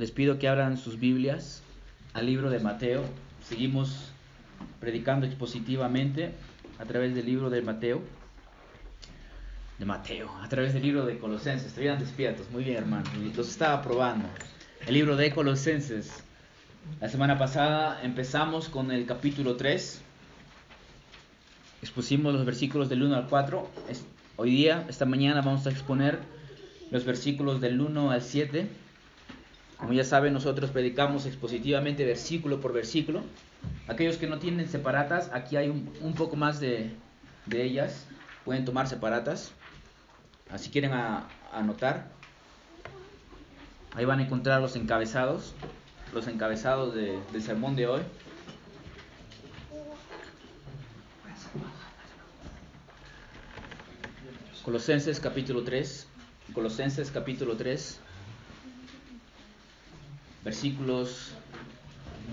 les pido que abran sus Biblias al libro de Mateo. Seguimos predicando expositivamente a través del libro de Mateo. De Mateo, a través del libro de Colosenses. Estarían despiertos. Muy bien, hermano. Los estaba probando. El libro de Colosenses. La semana pasada empezamos con el capítulo 3. Expusimos los versículos del 1 al 4. Hoy día, esta mañana, vamos a exponer los versículos del 1 al 7. Como ya saben, nosotros predicamos expositivamente versículo por versículo. Aquellos que no tienen separatas, aquí hay un, poco más de, ellas. Pueden tomar separatas. Así quieren anotar. Ahí van a encontrar los encabezados. Los encabezados del sermón de hoy. Colosenses capítulo 3. Colosenses capítulo 3 versículos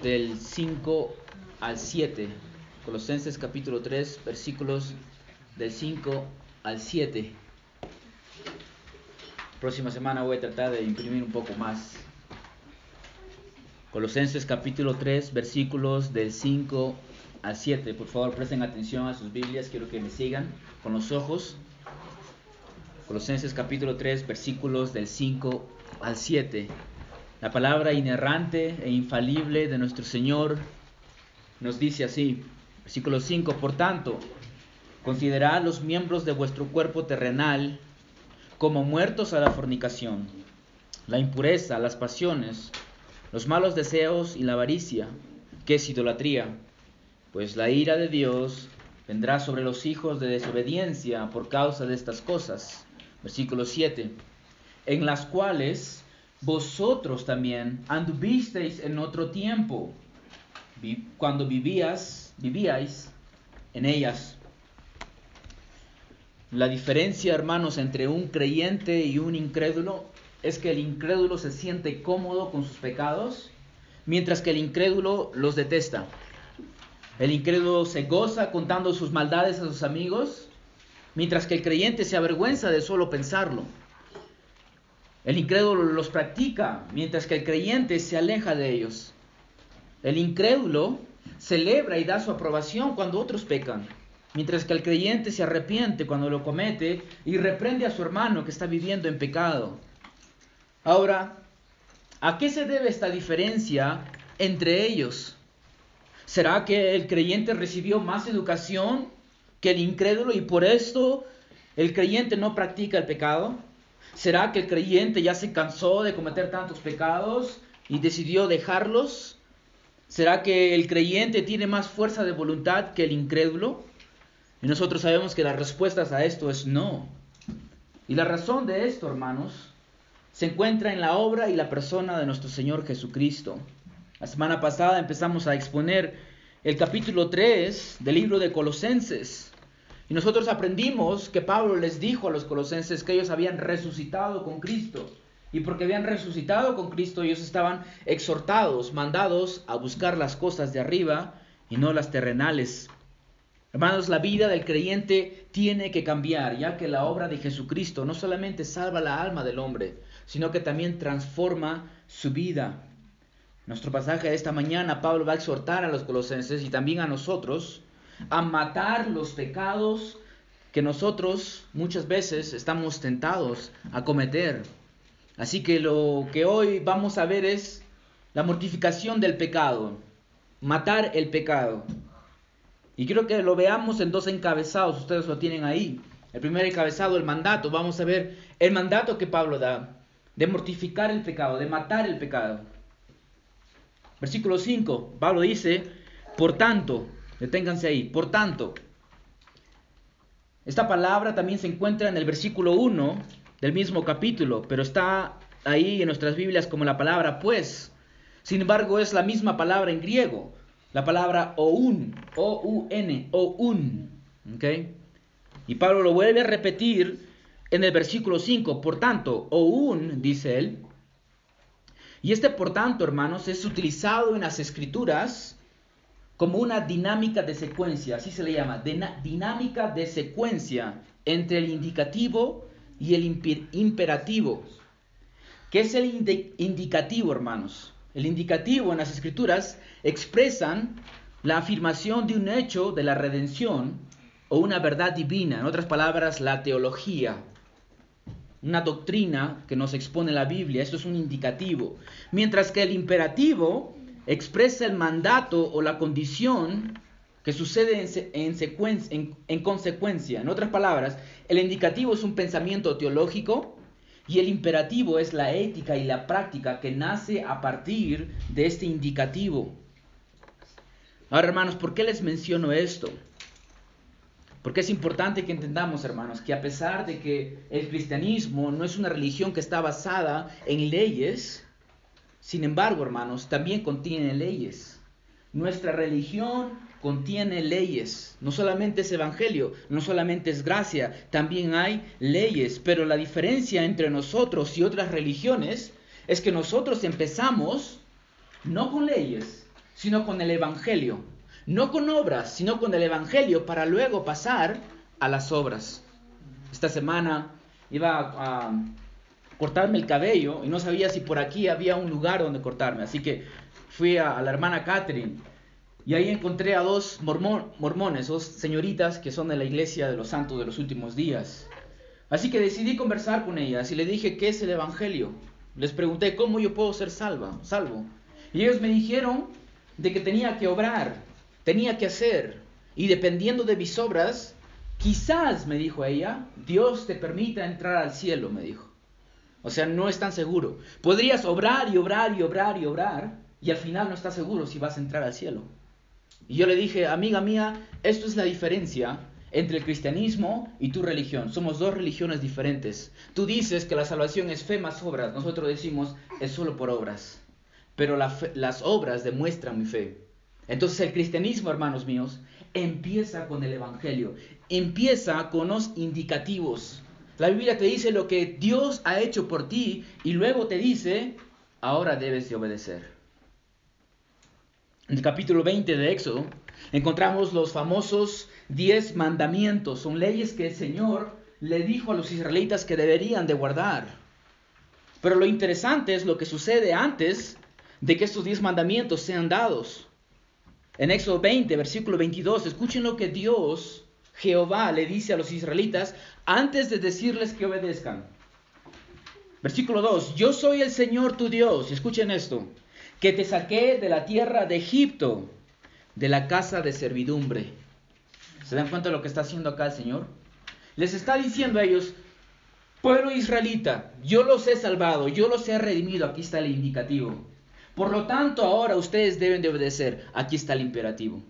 del 5 al 7. Colosenses capítulo 3, versículos del 5 al 7. Próxima semana voy a tratar de imprimir un poco más. Colosenses capítulo 3, versículos del 5 al 7. Por favor, presten atención a sus Biblias, quiero que me sigan con los ojos. Colosenses capítulo 3, versículos del 5 al 7. La palabra inerrante e infalible de nuestro Señor nos dice así, versículo 5, por tanto, considerad los miembros de vuestro cuerpo terrenal como muertos a la fornicación, la impureza, las pasiones, los malos deseos y la avaricia, que es idolatría, pues la ira de Dios vendrá sobre los hijos de desobediencia por causa de estas cosas. Versículo 7, en las cuales vosotros también anduvisteis en otro tiempo, cuando vivías, vivíais en ellas. La diferencia, hermanos, entre un creyente y un incrédulo es que el incrédulo se siente cómodo con sus pecados, mientras que el incrédulo los detesta. El incrédulo se goza contando sus maldades a sus amigos, mientras que el creyente se avergüenza de solo pensarlo. El incrédulo los practica, mientras que el creyente se aleja de ellos. El incrédulo celebra y da su aprobación cuando otros pecan, mientras que el creyente se arrepiente cuando lo comete y reprende a su hermano que está viviendo en pecado. Ahora, ¿a qué se debe esta diferencia entre ellos? ¿Será que el creyente recibió más educación que el incrédulo y por esto el creyente no practica el pecado? ¿Será que el creyente ya se cansó de cometer tantos pecados y decidió dejarlos? ¿Será que el creyente tiene más fuerza de voluntad que el incrédulo? Y nosotros sabemos que la respuesta a esto es no. Y la razón de esto, hermanos, se encuentra en la obra y la persona de nuestro Señor Jesucristo. La semana pasada empezamos a exponer el capítulo 3 del libro de Colosenses. Y nosotros aprendimos que Pablo les dijo a los colosenses que ellos habían resucitado con Cristo. Y porque habían resucitado con Cristo, ellos estaban exhortados, mandados a buscar las cosas de arriba y no las terrenales. Hermanos, la vida del creyente tiene que cambiar, ya que la obra de Jesucristo no solamente salva la alma del hombre, sino que también transforma su vida. Nuestro pasaje de esta mañana, Pablo va a exhortar a los colosenses y también a nosotros a matar los pecados que nosotros muchas veces estamos tentados a cometer. Así que lo que hoy vamos a ver es la mortificación del pecado, matar el pecado. Y quiero que lo veamos en dos encabezados, ustedes lo tienen ahí. El primer encabezado, el mandato, vamos a ver el mandato que Pablo da de mortificar el pecado, de matar el pecado. Versículo 5, Pablo dice, por tanto, Deténganse ahí. Por tanto, esta palabra también se encuentra en el versículo 1 del mismo capítulo, pero está ahí en nuestras Biblias como la palabra pues. Sin embargo, es la misma palabra en griego, la palabra oun, O-U-N, oun. ¿okay? Y Pablo lo vuelve a repetir en el versículo 5. Por tanto, oun, dice él. Y este por tanto, hermanos, es utilizado en las escrituras como una dinámica de secuencia, así se le llama, dinámica de secuencia entre el indicativo y el imperativo. ¿Qué es el indicativo, hermanos? El indicativo en las escrituras expresan la afirmación de un hecho de la redención o una verdad divina, en otras palabras, la teología, una doctrina que nos expone la Biblia, esto es un indicativo, mientras que el imperativo expresa el mandato o la condición que sucede en, en, consecuencia. En otras palabras, el indicativo es un pensamiento teológico y el imperativo es la ética y la práctica que nace a partir de este indicativo. Ahora, hermanos, ¿por qué les menciono esto? Porque es importante que entendamos, hermanos, que a pesar de que el cristianismo no es una religión que está basada en leyes, sin embargo, hermanos, también contiene leyes. Nuestra religión contiene leyes. No solamente es evangelio, no solamente es gracia, también hay leyes. Pero la diferencia entre nosotros y otras religiones es que nosotros empezamos no con leyes, sino con el evangelio no con obras, sino con el Evangelio, para luego pasar a las obras. Esta semana iba a, cortarme el cabello y no sabía si por aquí había un lugar donde cortarme, así que fui a, la hermana Catherine y ahí encontré a dos mormones, dos señoritas que son de la iglesia de los santos de los últimos días. Así que decidí conversar con ellas y le dije, ¿qué es el Evangelio? Les pregunté, ¿cómo yo puedo ser salva, salvo? Y ellos me dijeron de que tenía que obrar, tenía que hacer. Y dependiendo de mis obras, quizás, me dijo ella, Dios te permita entrar al cielo, me dijo. O sea, no es tan seguro. Podrías obrar y obrar y obrar y obrar y al final no estás seguro si vas a entrar al cielo. Y yo le dije, amiga mía, esto es la diferencia entre el cristianismo y tu religión. Somos dos religiones diferentes. Tú dices que la salvación es fe más obras. Nosotros decimos es solo por obras. Pero las obras demuestran mi fe. Entonces el cristianismo, hermanos míos, empieza con el Evangelio, empieza con los indicativos. La Biblia te dice lo que Dios ha hecho por ti y luego te dice, ahora debes de obedecer. En el capítulo 20 de Éxodo encontramos los famosos diez mandamientos. Son leyes que el Señor le dijo a los israelitas que deberían de guardar. Pero lo interesante es lo que sucede antes de que estos diez mandamientos sean dados. En Éxodo 20, versículo 22, escuchen lo que Dios, Jehová, le dice a los israelitas antes de decirles que obedezcan. Versículo 2, yo soy el Señor tu Dios, escuchen esto, que te saqué de la tierra de Egipto, de la casa de servidumbre. ¿Se dan cuenta de lo que está haciendo acá el Señor? Les está diciendo a ellos, pueblo israelita, yo los he salvado, yo los he redimido, aquí está el indicativo. Por lo tanto, ahora ustedes deben de obedecer. Aquí está el imperativo.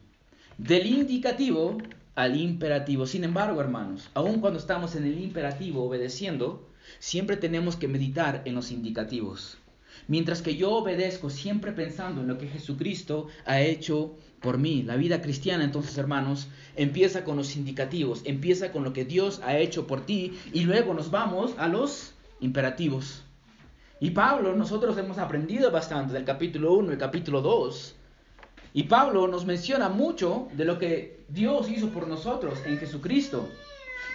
Del indicativo al imperativo. Sin embargo, hermanos, aun cuando estamos en el imperativo obedeciendo, siempre tenemos que meditar en los indicativos. Mientras que yo obedezco siempre pensando en lo que Jesucristo ha hecho por mí. La vida cristiana, entonces, hermanos, empieza con los indicativos, empieza con lo que Dios ha hecho por ti y luego nos vamos a los imperativos. Y Pablo, nosotros hemos aprendido bastante del capítulo 1 y capítulo 2. Y Pablo nos menciona mucho de lo que Dios hizo por nosotros en Jesucristo.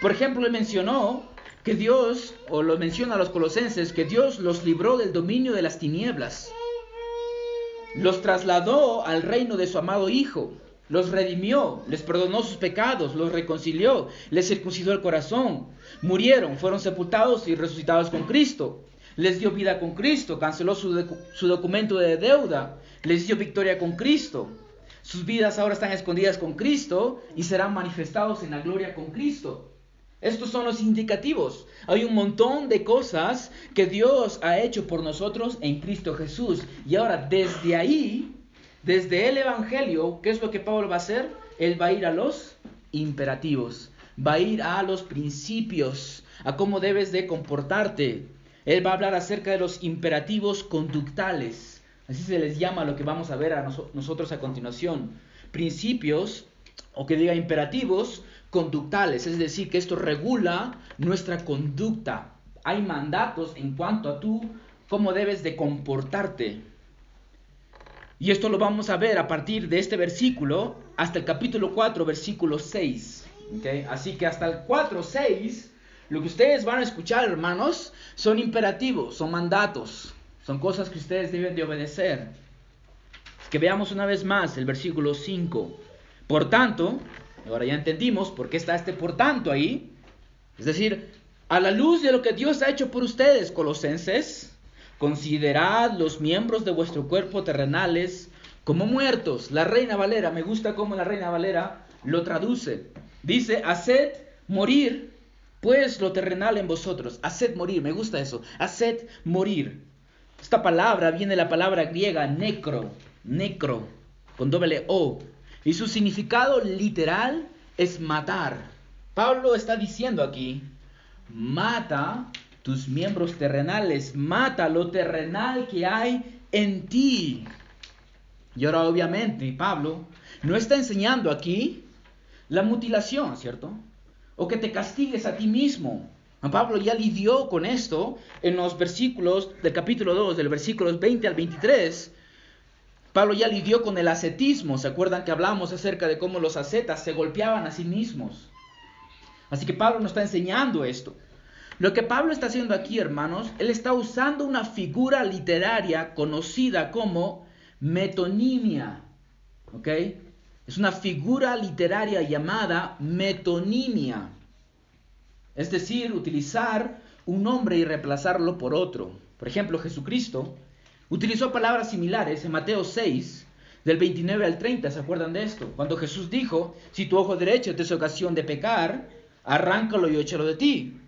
Por ejemplo, él mencionó que Dios, o lo menciona a los colosenses, que Dios los libró del dominio de las tinieblas. Los trasladó al reino de su amado Hijo. Los redimió, les perdonó sus pecados, los reconcilió, les circuncidó el corazón. Murieron, fueron sepultados y resucitados con Cristo les dio vida con Cristo, canceló su, documento de deuda, les dio victoria con Cristo. Sus vidas ahora están escondidas con Cristo y serán manifestados en la gloria con Cristo. Estos son los indicativos. Hay un montón de cosas que Dios ha hecho por nosotros en Cristo Jesús. Y ahora desde ahí, desde el Evangelio, ¿qué es lo que Pablo va a hacer? Él va a ir a los imperativos, va a ir a los principios, a cómo debes de comportarte. Él va a hablar acerca de los imperativos conductales. Así se les llama lo que vamos a ver a nosotros a continuación. Principios, o que diga imperativos conductales, es decir, que esto regula nuestra conducta. Hay mandatos en cuanto a tú, cómo debes de comportarte. Y esto lo vamos a ver a partir de este versículo hasta el capítulo 4, versículo 6. Así que hasta el 4, 6 Lo que ustedes van a escuchar, hermanos, son imperativos, son mandatos, son cosas que ustedes deben de obedecer. Que veamos una vez más el versículo 5. Por tanto, ahora ya entendimos por qué está este por tanto ahí. Es decir, a la luz de lo que Dios ha hecho por ustedes, colosenses, considerad los miembros de vuestro cuerpo terrenales como muertos. La Reina Valera, me gusta cómo la Reina Valera lo traduce. Dice, haced morir pues lo terrenal en vosotros. Haced morir, me gusta eso. Haced morir. Esta palabra viene de la palabra griega necro, necro, con doble O. Y su significado literal es matar. Pablo está diciendo aquí, mata tus miembros terrenales, mata lo terrenal que hay en ti. Y ahora obviamente Pablo no está enseñando aquí la mutilación, ¿cierto? O que te castigues a ti mismo. Pablo ya lidió con esto en los versículos del capítulo 2, del versículos 20 al 23. Pablo ya lidió con el ascetismo. ¿Se acuerdan que hablamos acerca de cómo los ascetas se golpeaban a sí mismos? Así que Pablo nos está enseñando esto. Lo que Pablo está haciendo aquí, hermanos, él está usando una figura literaria conocida como metonimia. ¿Ok? Es una figura literaria llamada metonimia. Es decir, utilizar un nombre y reemplazarlo por otro. Por ejemplo, Jesucristo utilizó palabras similares en Mateo 6, del 29 al 30. ¿Se acuerdan de esto? Cuando Jesús dijo, si tu ojo derecho te es ocasión de pecar, arráncalo y échalo de ti.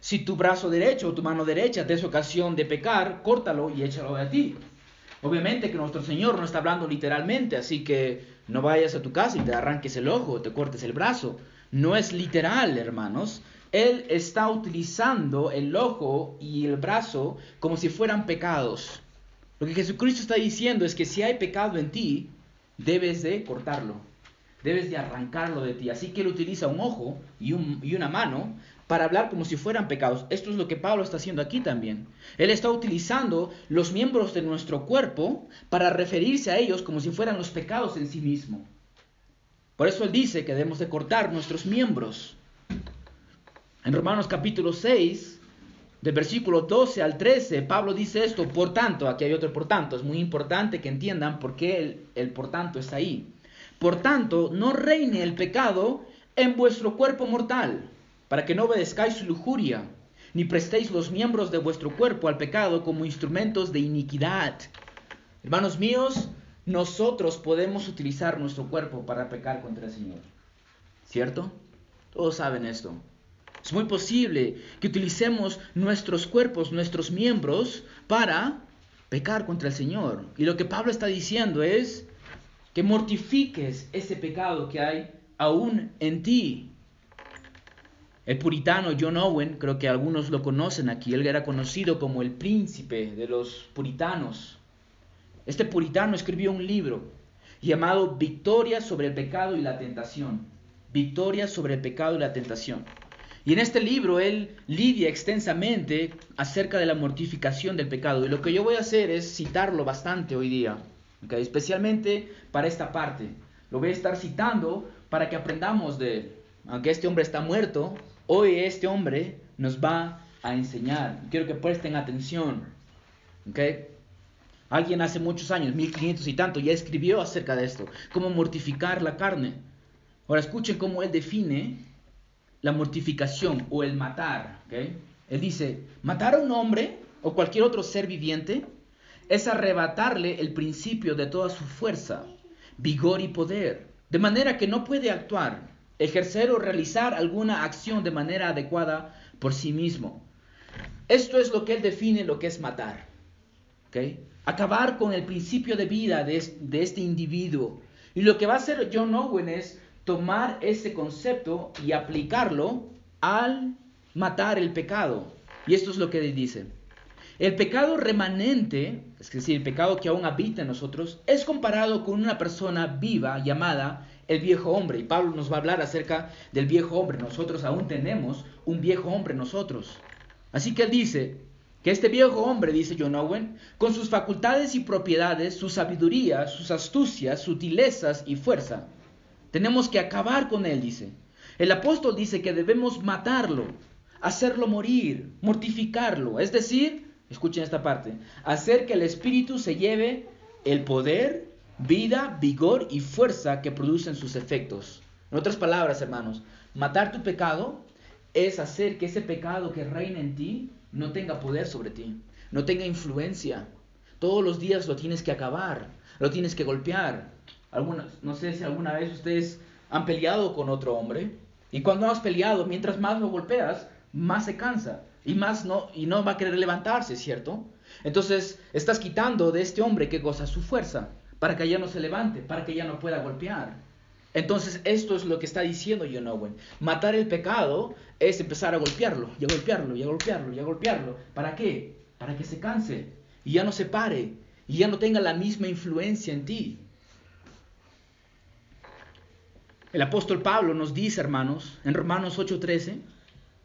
Si tu brazo derecho o tu mano derecha te es ocasión de pecar, córtalo y échalo de ti. Obviamente que nuestro Señor no está hablando literalmente, así que no vayas a tu casa y te arranques el ojo, te cortes el brazo. No es literal, hermanos. Él está utilizando el ojo y el brazo como si fueran pecados. Lo que Jesucristo está diciendo es que si hay pecado en ti, debes de cortarlo, debes de arrancarlo de ti. Así que él utiliza un ojo y, y una mano para hablar como si fueran pecados. Esto es lo que Pablo está haciendo aquí también. Él está utilizando los miembros de nuestro cuerpo para referirse a ellos como si fueran los pecados en sí mismo. Por eso él dice que debemos de cortar nuestros miembros. En Romanos capítulo 6, del versículo 12 al 13, Pablo dice esto, por tanto, aquí hay otro por tanto, es muy importante que entiendan por qué el, el por tanto está ahí. Por tanto, no reine el pecado en vuestro cuerpo mortal para que no obedezcáis su lujuria, ni prestéis los miembros de vuestro cuerpo al pecado como instrumentos de iniquidad. Hermanos míos, nosotros podemos utilizar nuestro cuerpo para pecar contra el Señor. ¿Cierto? Todos saben esto. Es muy posible que utilicemos nuestros cuerpos, nuestros miembros, para pecar contra el Señor. Y lo que Pablo está diciendo es que mortifiques ese pecado que hay aún en ti. El puritano John Owen, creo que algunos lo conocen aquí, él era conocido como el príncipe de los puritanos. Este puritano escribió un libro llamado Victoria sobre el pecado y la tentación. Victoria sobre el pecado y la tentación. Y en este libro él lidia extensamente acerca de la mortificación del pecado. Y lo que yo voy a hacer es citarlo bastante hoy día, especialmente para esta parte. Lo voy a estar citando para que aprendamos de, aunque este hombre está muerto, Hoy este hombre nos va a enseñar. Quiero que presten atención. Alguien hace muchos años, 1500 y tanto, ya escribió acerca de esto. Cómo mortificar la carne. Ahora escuchen cómo él define la mortificación o el matar. Él dice, matar a un hombre o cualquier otro ser viviente es arrebatarle el principio de toda su fuerza, vigor y poder, de manera que no puede actuar ejercer o realizar alguna acción de manera adecuada por sí mismo. Esto es lo que él define lo que es matar. Acabar con el principio de vida de, este individuo. Y lo que va a hacer John Owen es tomar ese concepto y aplicarlo al matar el pecado. Y esto es lo que él dice. El pecado remanente, es decir, el pecado que aún habita en nosotros, es comparado con una persona viva llamada el viejo hombre. Y Pablo nos va a hablar acerca del viejo hombre. Nosotros aún tenemos un viejo hombre nosotros. Así que él dice que este viejo hombre, dice John Owen, con sus facultades y propiedades, su sabiduría, sus astucias, sutilezas y fuerza, tenemos que acabar con él, dice. El apóstol dice que debemos matarlo, hacerlo morir, mortificarlo. Es decir, escuchen esta parte, hacer que el espíritu se lleve el poder, vida, vigor y fuerza que producen sus efectos. En otras palabras, hermanos, matar tu pecado es hacer que ese pecado que reina en ti no tenga poder sobre ti, no tenga influencia. Todos los días lo tienes que acabar, lo tienes que golpear. Algunas, no sé si alguna vez ustedes han peleado con otro hombre y cuando has peleado, mientras más lo golpeas, más se cansa y más no y no va a querer levantarse, ¿cierto? Entonces, estás quitando de este hombre que goza su fuerza para que ya no se levante, para que ya no pueda golpear. Entonces, esto es lo que está diciendo John Owen. Matar el pecado es empezar a golpearlo, y a golpearlo, y a golpearlo, y a golpearlo. ¿Para qué? Para que se canse y ya no se pare y ya no tenga la misma influencia en ti. El apóstol Pablo nos dice, hermanos, en Romanos 8:13,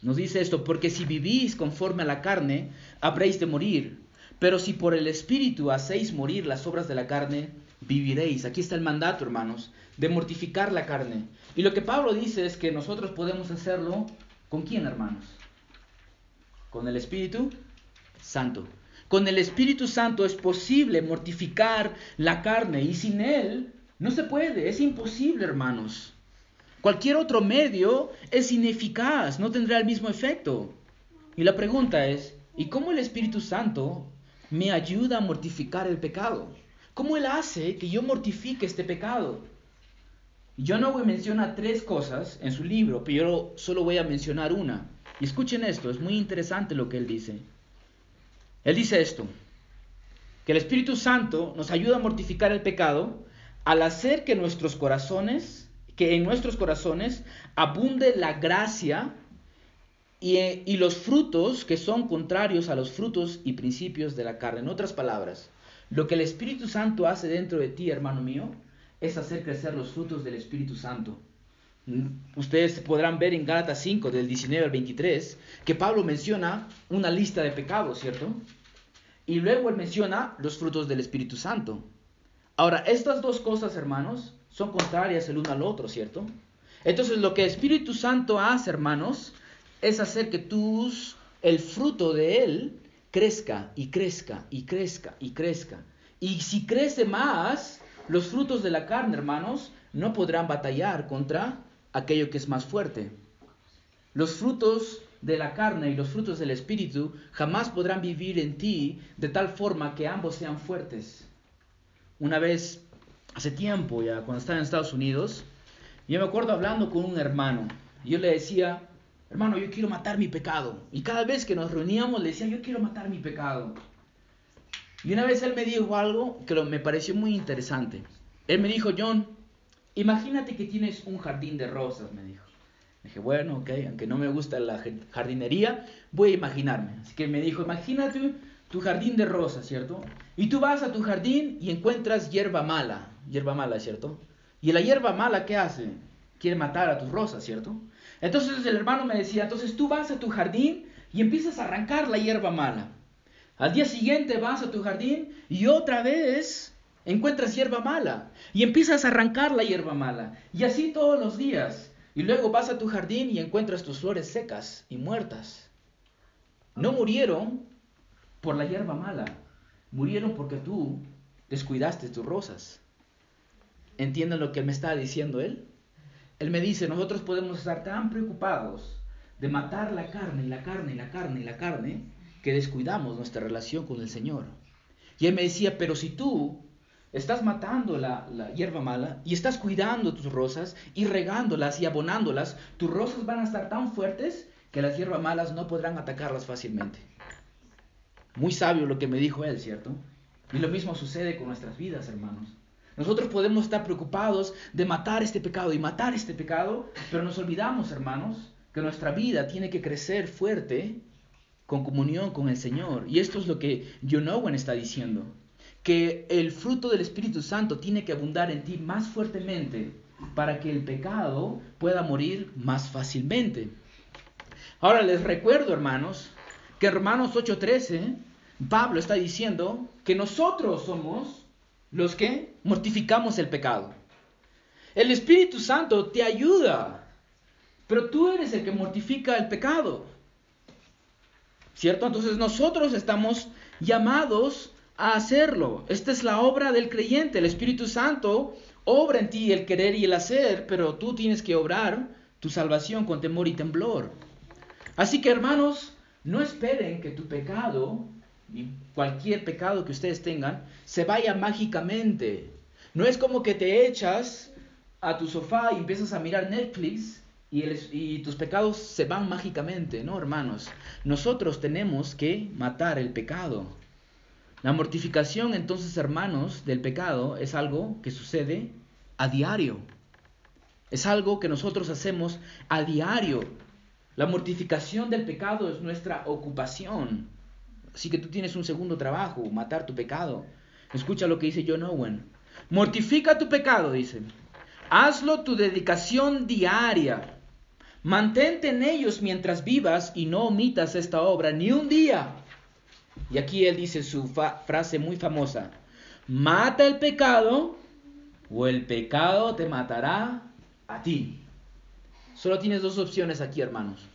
nos dice esto, porque si vivís conforme a la carne, habréis de morir, pero si por el Espíritu hacéis morir las obras de la carne, viviréis. Aquí está el mandato, hermanos, de mortificar la carne. Y lo que Pablo dice es que nosotros podemos hacerlo con quién, hermanos? Con el Espíritu Santo. Con el Espíritu Santo es posible mortificar la carne y sin Él no se puede, es imposible, hermanos. Cualquier otro medio es ineficaz, no tendrá el mismo efecto. Y la pregunta es, ¿y cómo el Espíritu Santo me ayuda a mortificar el pecado? ¿Cómo Él hace que yo mortifique este pecado? John Owen menciona tres cosas en su libro, pero yo solo voy a mencionar una. Y escuchen esto, es muy interesante lo que él dice. Él dice esto, que el Espíritu Santo nos ayuda a mortificar el pecado al hacer que nuestros corazones, que en nuestros corazones abunde la gracia y, y los frutos que son contrarios a los frutos y principios de la carne. En otras palabras, lo que el Espíritu Santo hace dentro de ti, hermano mío, es hacer crecer los frutos del Espíritu Santo. Ustedes podrán ver en Gálatas 5, del 19 al 23, que Pablo menciona una lista de pecados, ¿cierto? Y luego él menciona los frutos del Espíritu Santo. Ahora, estas dos cosas, hermanos, son contrarias el uno al otro, ¿cierto? Entonces, lo que el Espíritu Santo hace, hermanos, es hacer que tus, el fruto de él crezca y crezca y crezca y crezca. Y si crece más, los frutos de la carne, hermanos, no podrán batallar contra aquello que es más fuerte. Los frutos de la carne y los frutos del Espíritu jamás podrán vivir en ti de tal forma que ambos sean fuertes. Una vez, hace tiempo ya, cuando estaba en Estados Unidos, yo me acuerdo hablando con un hermano. Yo le decía, hermano, yo quiero matar mi pecado. Y cada vez que nos reuníamos le decía, yo quiero matar mi pecado. Y una vez él me dijo algo que me pareció muy interesante. Él me dijo, John, imagínate que tienes un jardín de rosas, me dijo. Dije, bueno, ok, aunque no me gusta la jardinería, voy a imaginarme. Así que me dijo, imagínate tu jardín de rosas, ¿cierto? Y tú vas a tu jardín y encuentras hierba mala, hierba mala, ¿cierto? Y la hierba mala, ¿qué hace? Quiere matar a tus rosas, ¿cierto? Entonces el hermano me decía, entonces tú vas a tu jardín y empiezas a arrancar la hierba mala. Al día siguiente vas a tu jardín y otra vez encuentras hierba mala y empiezas a arrancar la hierba mala. Y así todos los días. Y luego vas a tu jardín y encuentras tus flores secas y muertas. No murieron por la hierba mala, murieron porque tú descuidaste tus rosas. ¿Entienden lo que me está diciendo él? Él me dice, nosotros podemos estar tan preocupados de matar la carne la carne la carne la carne que descuidamos nuestra relación con el Señor. Y él me decía, pero si tú Estás matando la, hierba mala y estás cuidando tus rosas y regándolas y abonándolas. Tus rosas van a estar tan fuertes que las hierbas malas no podrán atacarlas fácilmente. Muy sabio lo que me dijo él, ¿cierto? Y lo mismo sucede con nuestras vidas, hermanos. Nosotros podemos estar preocupados de matar este pecado y matar este pecado, pero nos olvidamos, hermanos, que nuestra vida tiene que crecer fuerte con comunión con el Señor. Y esto es lo que John Owen está diciendo que el fruto del Espíritu Santo tiene que abundar en ti más fuertemente para que el pecado pueda morir más fácilmente. Ahora les recuerdo, hermanos, que en Romanos 8:13 Pablo está diciendo que nosotros somos los que mortificamos el pecado. El Espíritu Santo te ayuda, pero tú eres el que mortifica el pecado. ¿Cierto? Entonces nosotros estamos llamados a hacerlo. Esta es la obra del creyente. El Espíritu Santo obra en ti el querer y el hacer, pero tú tienes que obrar tu salvación con temor y temblor. Así que hermanos, no esperen que tu pecado, cualquier pecado que ustedes tengan, se vaya mágicamente. No es como que te echas a tu sofá y empiezas a mirar Netflix y, y, tus pecados se van mágicamente. No, hermanos. Nosotros tenemos que matar el pecado. La mortificación, entonces, hermanos, del pecado es algo que sucede a diario. Es algo que nosotros hacemos a diario. La mortificación del pecado es nuestra ocupación. Así que tú tienes un segundo trabajo, matar tu pecado. Escucha lo que dice John Owen. Mortifica tu pecado, dice. Hazlo tu dedicación diaria. Mantente en ellos mientras vivas y no omitas esta obra ni un día. Y aquí él dice su frase muy famosa. Mata el pecado o el pecado te matará a ti. Solo tienes dos opciones aquí, hermanos.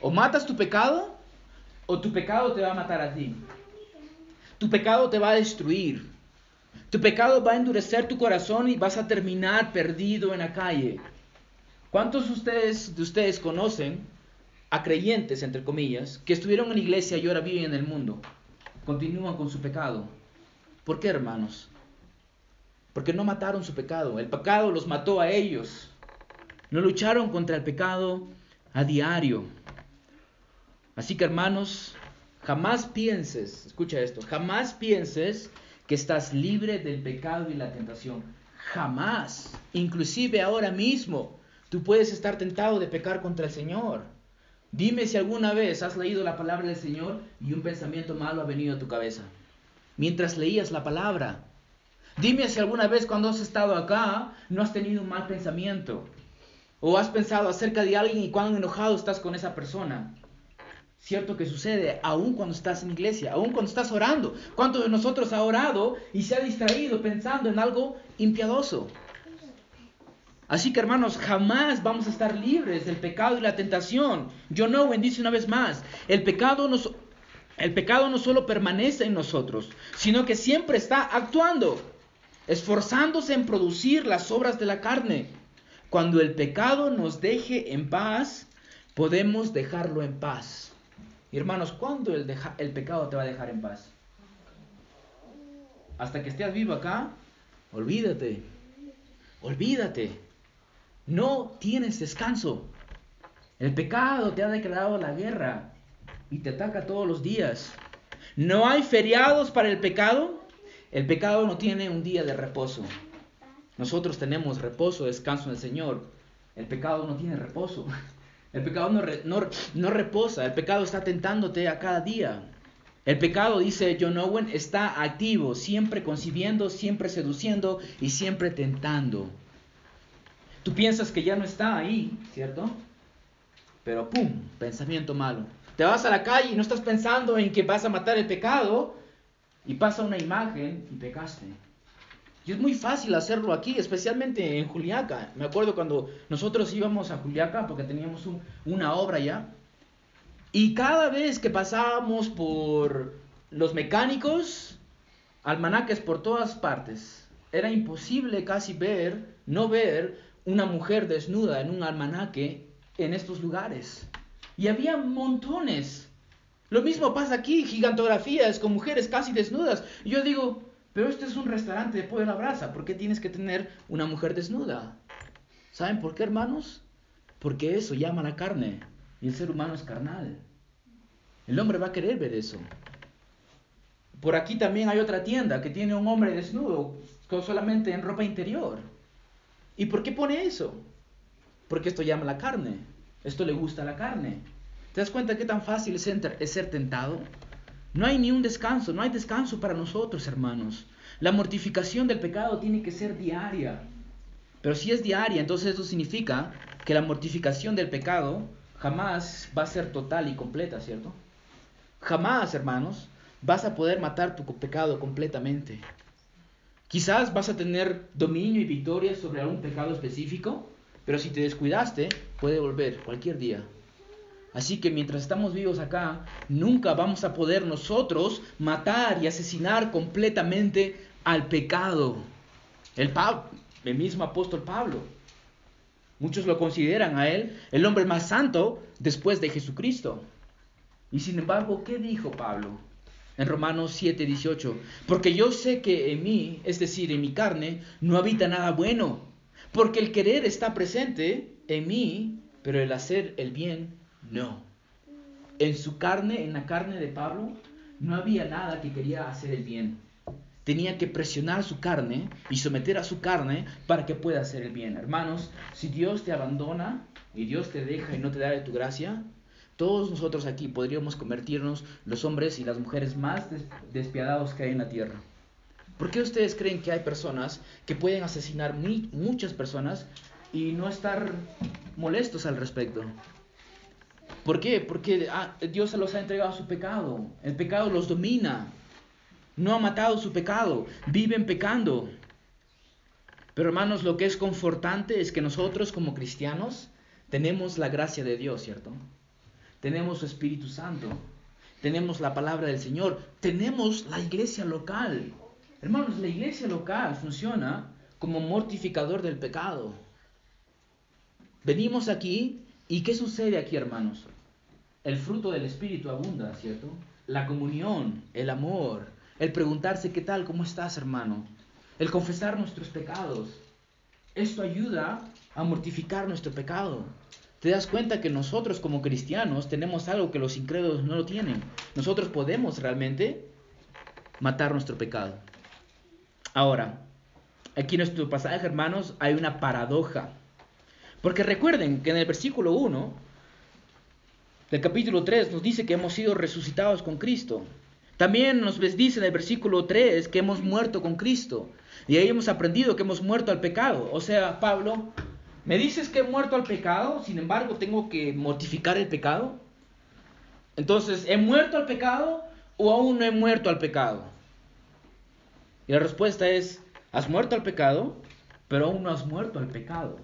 O matas tu pecado o tu pecado te va a matar a ti. Tu pecado te va a destruir. Tu pecado va a endurecer tu corazón y vas a terminar perdido en la calle. ¿Cuántos de ustedes, de ustedes conocen a creyentes, entre comillas, que estuvieron en la iglesia y ahora viven en el mundo? Continúan con su pecado. ¿Por qué, hermanos? Porque no mataron su pecado. El pecado los mató a ellos. No lucharon contra el pecado a diario. Así que hermanos, jamás pienses, escucha esto, jamás pienses que estás libre del pecado y la tentación. Jamás. Inclusive ahora mismo, tú puedes estar tentado de pecar contra el Señor. Dime si alguna vez has leído la palabra del Señor y un pensamiento malo ha venido a tu cabeza. Mientras leías la palabra, Dime si alguna vez cuando has estado acá no has tenido un mal pensamiento. O has pensado acerca de alguien y cuán enojado estás con esa persona. Cierto que sucede aún cuando estás en iglesia, aún cuando estás orando. ¿Cuántos de nosotros ha orado y se ha distraído pensando en algo impiadoso? Así que hermanos, jamás vamos a estar libres del pecado y la tentación. Yo no bendice una vez más, el pecado nos, el pecado no solo permanece en nosotros, sino que siempre está actuando esforzándose en producir las obras de la carne. Cuando el pecado nos deje en paz, podemos dejarlo en paz. Hermanos, ¿cuándo el, el pecado te va a dejar en paz? Hasta que estés vivo acá, olvídate, olvídate. No tienes descanso. El pecado te ha declarado la guerra y te ataca todos los días. No hay feriados para el pecado el pecado no tiene un día de reposo. Nosotros tenemos reposo, descanso en el Señor. El pecado no tiene reposo. El pecado no, reposa. El pecado está tentándote a cada día. El pecado, dice John Owen, está activo, siempre concibiendo, siempre seduciendo y siempre tentando. Tú piensas que ya no está ahí, ¿cierto? Pero ¡pum! Pensamiento malo. Te vas a la calle y no estás pensando en que vas a matar el pecado, y pasa una imagen y pecaste. Y es muy fácil hacerlo aquí, especialmente en Juliaca. Me acuerdo cuando nosotros íbamos a Juliaca porque teníamos una obra ya. Y cada vez que pasábamos por los mecánicos, almanaques por todas partes, era imposible casi ver, no ver una mujer desnuda en un almanaque en estos lugares. Y había montones. Lo mismo pasa aquí, gigantografías con mujeres casi desnudas. Yo digo, pero este es un restaurante de pollo a la brasa, ¿por qué tienes que tener una mujer desnuda? ¿Saben por qué, hermanos? Porque eso llama la carne y el ser humano es carnal. El hombre va a querer ver eso. Por aquí también hay otra tienda que tiene un hombre desnudo, solamente en ropa interior. ¿Y por qué pone eso? Porque esto llama la carne. Esto le gusta a la carne. ¿Te das cuenta qué tan fácil es, ser tentado? No hay ni un descanso, no hay descanso para nosotros, hermanos. La mortificación del pecado tiene que ser diaria. Pero si es diaria, entonces eso significa que la mortificación del pecado jamás va a ser total y completa, ¿cierto? Jamás, hermanos, vas a poder matar tu pecado completamente. Quizás vas a tener dominio y victoria sobre algún pecado específico, pero si te descuidaste, puede volver cualquier día. Así que mientras estamos vivos acá, nunca vamos a poder nosotros matar y asesinar completamente al pecado. El, mismo apóstol Pablo. Muchos lo consideran a él el hombre más santo después de Jesucristo. Y sin embargo, ¿qué dijo Pablo? En Romanos 7, 18. Porque yo sé que en mí, es decir, en mi carne, no habita nada bueno. Porque el querer está presente en mí, pero el hacer el bien no. En su carne, en la carne de Pablo, no había nada que quería hacer el bien. Tenía que presionar su carne y someter a su carne para que pueda hacer el bien. Hermanos, si Dios te abandona y Dios te deja y no te da de tu gracia, todos nosotros aquí podríamos convertirnos los hombres y las mujeres más despiadados que hay en la tierra. ¿Por qué ustedes creen que hay personas que pueden asesinar muchas personas y no estar molestos al respecto? ¿Por qué? Porque ah, Dios se los ha entregado su pecado. El pecado los domina. No ha matado su pecado. Viven pecando. Pero hermanos, lo que es confortante es que nosotros como cristianos tenemos la gracia de Dios, ¿cierto? Tenemos su Espíritu Santo. Tenemos la palabra del Señor. Tenemos la iglesia local. Hermanos, la iglesia local funciona como mortificador del pecado. Venimos aquí y ¿qué sucede aquí, hermanos? El fruto del Espíritu abunda, ¿cierto? La comunión, el amor, el preguntarse qué tal, cómo estás, hermano, el confesar nuestros pecados. Esto ayuda a mortificar nuestro pecado. Te das cuenta que nosotros como cristianos tenemos algo que los incrédulos no lo tienen. Nosotros podemos realmente matar nuestro pecado. Ahora, aquí en nuestro pasaje, hermanos, hay una paradoja. Porque recuerden que en el versículo 1 del capítulo 3 nos dice que hemos sido resucitados con Cristo. También nos dice en el versículo 3 que hemos muerto con Cristo. Y ahí hemos aprendido que hemos muerto al pecado. O sea, Pablo, ¿me dices que he muerto al pecado? Sin embargo, tengo que mortificar el pecado. Entonces, ¿he muerto al pecado o aún no he muerto al pecado? Y la respuesta es, has muerto al pecado, pero aún no has muerto al pecado.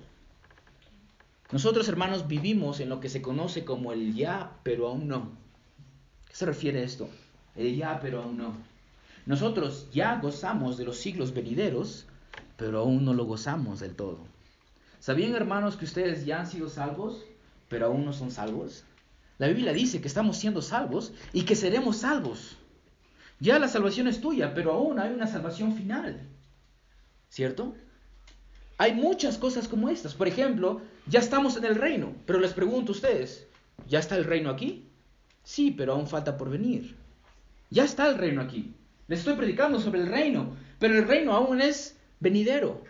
Nosotros, hermanos, vivimos en lo que se conoce como el ya, pero aún no. ¿Qué se refiere a esto? El ya, pero aún no. Nosotros ya gozamos de los siglos venideros, pero aún no lo gozamos del todo. ¿Sabían, hermanos, que ustedes ya han sido salvos, pero aún no son salvos? La Biblia dice que estamos siendo salvos y que seremos salvos. Ya la salvación es tuya, pero aún hay una salvación final. ¿Cierto? Hay muchas cosas como estas. Por ejemplo, ya estamos en el reino, pero les pregunto a ustedes, ¿ya está el reino aquí? Sí, pero aún falta por venir. Ya está el reino aquí. Les estoy predicando sobre el reino, pero el reino aún es venidero.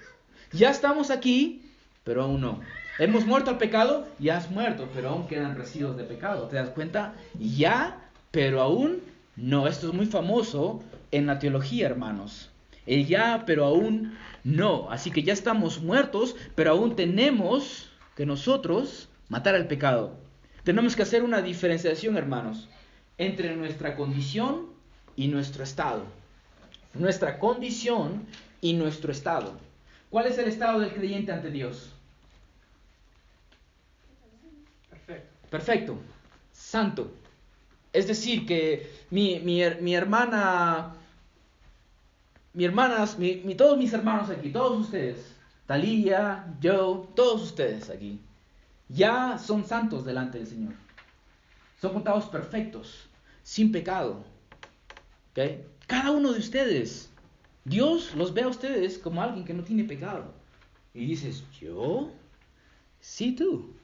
Ya estamos aquí, pero aún no. Hemos muerto al pecado, ya has muerto, pero aún quedan residuos de pecado. ¿Te das cuenta? Ya, pero aún no. Esto es muy famoso en la teología, hermanos. El ya, pero aún no. Así que ya estamos muertos, pero aún tenemos que nosotros matar al pecado. Tenemos que hacer una diferenciación, hermanos, entre nuestra condición y nuestro estado. Nuestra condición y nuestro estado. ¿Cuál es el estado del creyente ante Dios? Perfecto. Perfecto. Santo. Es decir, que mi, mi hermana mi hermanas, mi, todos mis hermanos aquí, todos ustedes, Talía, Joe, todos ustedes aquí, ya son santos delante del Señor. Son contados perfectos, sin pecado. ¿Okay? Cada uno de ustedes, Dios los ve a ustedes como alguien que no tiene pecado. Y dices, ¿yo? Sí, tú.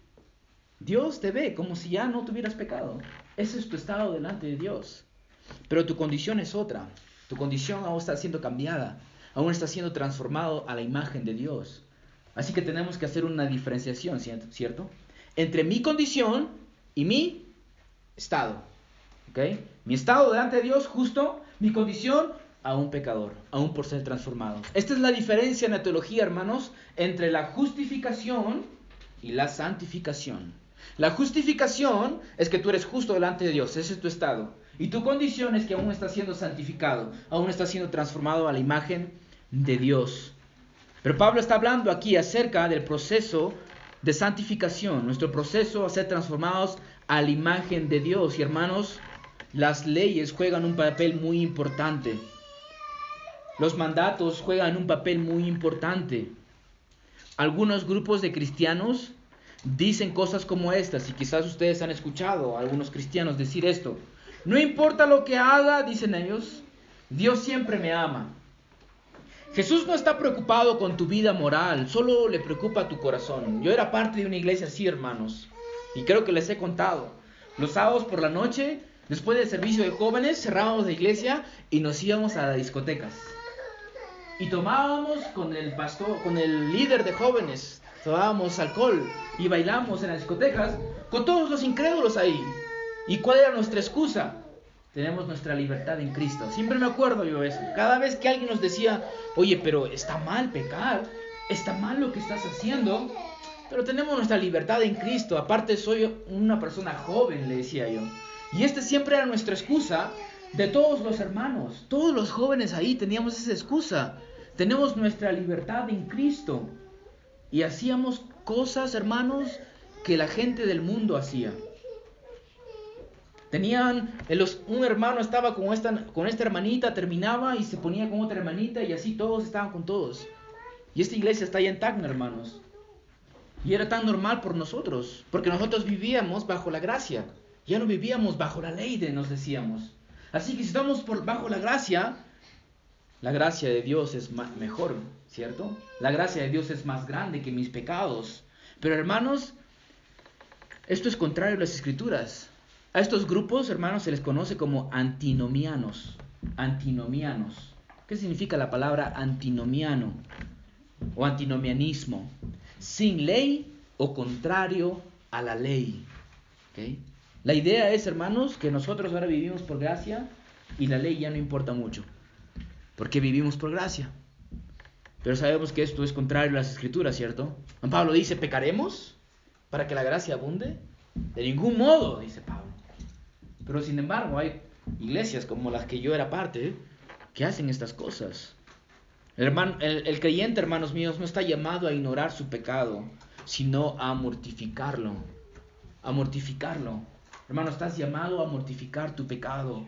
Dios te ve como si ya no tuvieras pecado. Ese es tu estado delante de Dios. Pero tu condición es otra. Tu condición aún está siendo cambiada, aún está siendo transformado a la imagen de Dios. Así que tenemos que hacer una diferenciación, ¿cierto? Entre mi condición y mi estado. ¿Ok? Mi estado delante de Dios justo, mi condición a un pecador, aún por ser transformado. Esta es la diferencia en la teología, hermanos, entre la justificación y la santificación. La justificación es que tú eres justo delante de Dios, ese es tu estado. Y tu condición es que aún estás siendo santificado, aún estás siendo transformado a la imagen de Dios. Pero Pablo está hablando aquí acerca del proceso de santificación, nuestro proceso a ser transformados a la imagen de Dios. Y hermanos, las leyes juegan un papel muy importante. Los mandatos juegan un papel muy importante. Algunos grupos de cristianos dicen cosas como estas, y quizás ustedes han escuchado a algunos cristianos decir esto. No importa lo que haga, dicen ellos, Dios siempre me ama. Jesús no está preocupado con tu vida moral, solo le preocupa tu corazón. Yo era parte de una iglesia así, hermanos, y creo que les he contado. Los sábados por la noche, después del servicio de jóvenes, cerrábamos la iglesia y nos íbamos a las discotecas. Y tomábamos con el pastor, con el líder de jóvenes, tomábamos alcohol y bailamos en las discotecas con todos los incrédulos ahí. ¿Y cuál era nuestra excusa? Tenemos nuestra libertad en Cristo. Siempre me acuerdo yo eso. Cada vez que alguien nos decía, oye, pero está mal pecar, está mal lo que estás haciendo, pero tenemos nuestra libertad en Cristo. Aparte soy una persona joven, le decía yo. Y esta siempre era nuestra excusa de todos los hermanos. Todos los jóvenes ahí teníamos esa excusa. Tenemos nuestra libertad en Cristo. Y hacíamos cosas, hermanos, que la gente del mundo hacía. Tenían, un hermano estaba con esta, con esta hermanita, terminaba y se ponía con otra hermanita y así todos estaban con todos. Y esta iglesia está allá en Tacna, hermanos. Y era tan normal por nosotros, porque nosotros vivíamos bajo la gracia. Ya no vivíamos bajo la ley de nos decíamos. Así que si estamos por bajo la gracia, la gracia de Dios es mejor, ¿cierto? La gracia de Dios es más grande que mis pecados. Pero hermanos, esto es contrario a las escrituras. A estos grupos, hermanos, se les conoce como antinomianos. Antinomianos. ¿Qué significa la palabra antinomiano o antinomianismo? Sin ley o contrario a la ley. La idea es, hermanos, que nosotros ahora vivimos por gracia y la ley ya no importa mucho. Porque vivimos por gracia. Pero sabemos que esto es contrario a las escrituras, ¿cierto? Pablo dice, ¿pecaremos para que la gracia abunde? De ningún modo, dice Pablo. Pero sin embargo hay iglesias como las que yo era parte que hacen estas cosas. El, hermano, el, creyente, hermanos míos, no está llamado a ignorar su pecado, sino a mortificarlo. A mortificarlo. Hermano, estás llamado a mortificar tu pecado.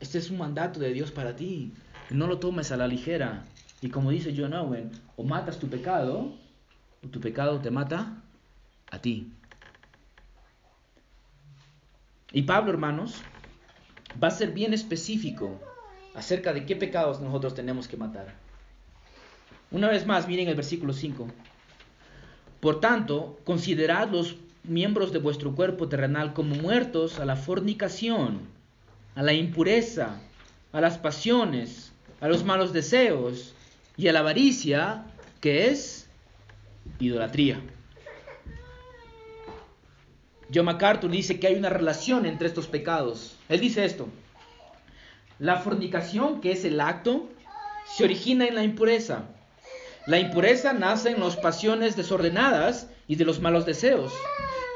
Este es un mandato de Dios para ti. No lo tomes a la ligera. Y como dice John Owen, o matas tu pecado, o tu pecado te mata a ti. Y Pablo, hermanos, va a ser bien específico acerca de qué pecados nosotros tenemos que matar. Una vez más, miren el versículo 5. Por tanto, considerad los miembros de vuestro cuerpo terrenal como muertos a la fornicación, a la impureza, a las pasiones, a los malos deseos y a la avaricia, que es idolatría. John MacArthur dice que hay una relación entre estos pecados. Él dice esto. La fornicación, que es el acto, se origina en la impureza. La impureza nace en las pasiones desordenadas y de los malos deseos,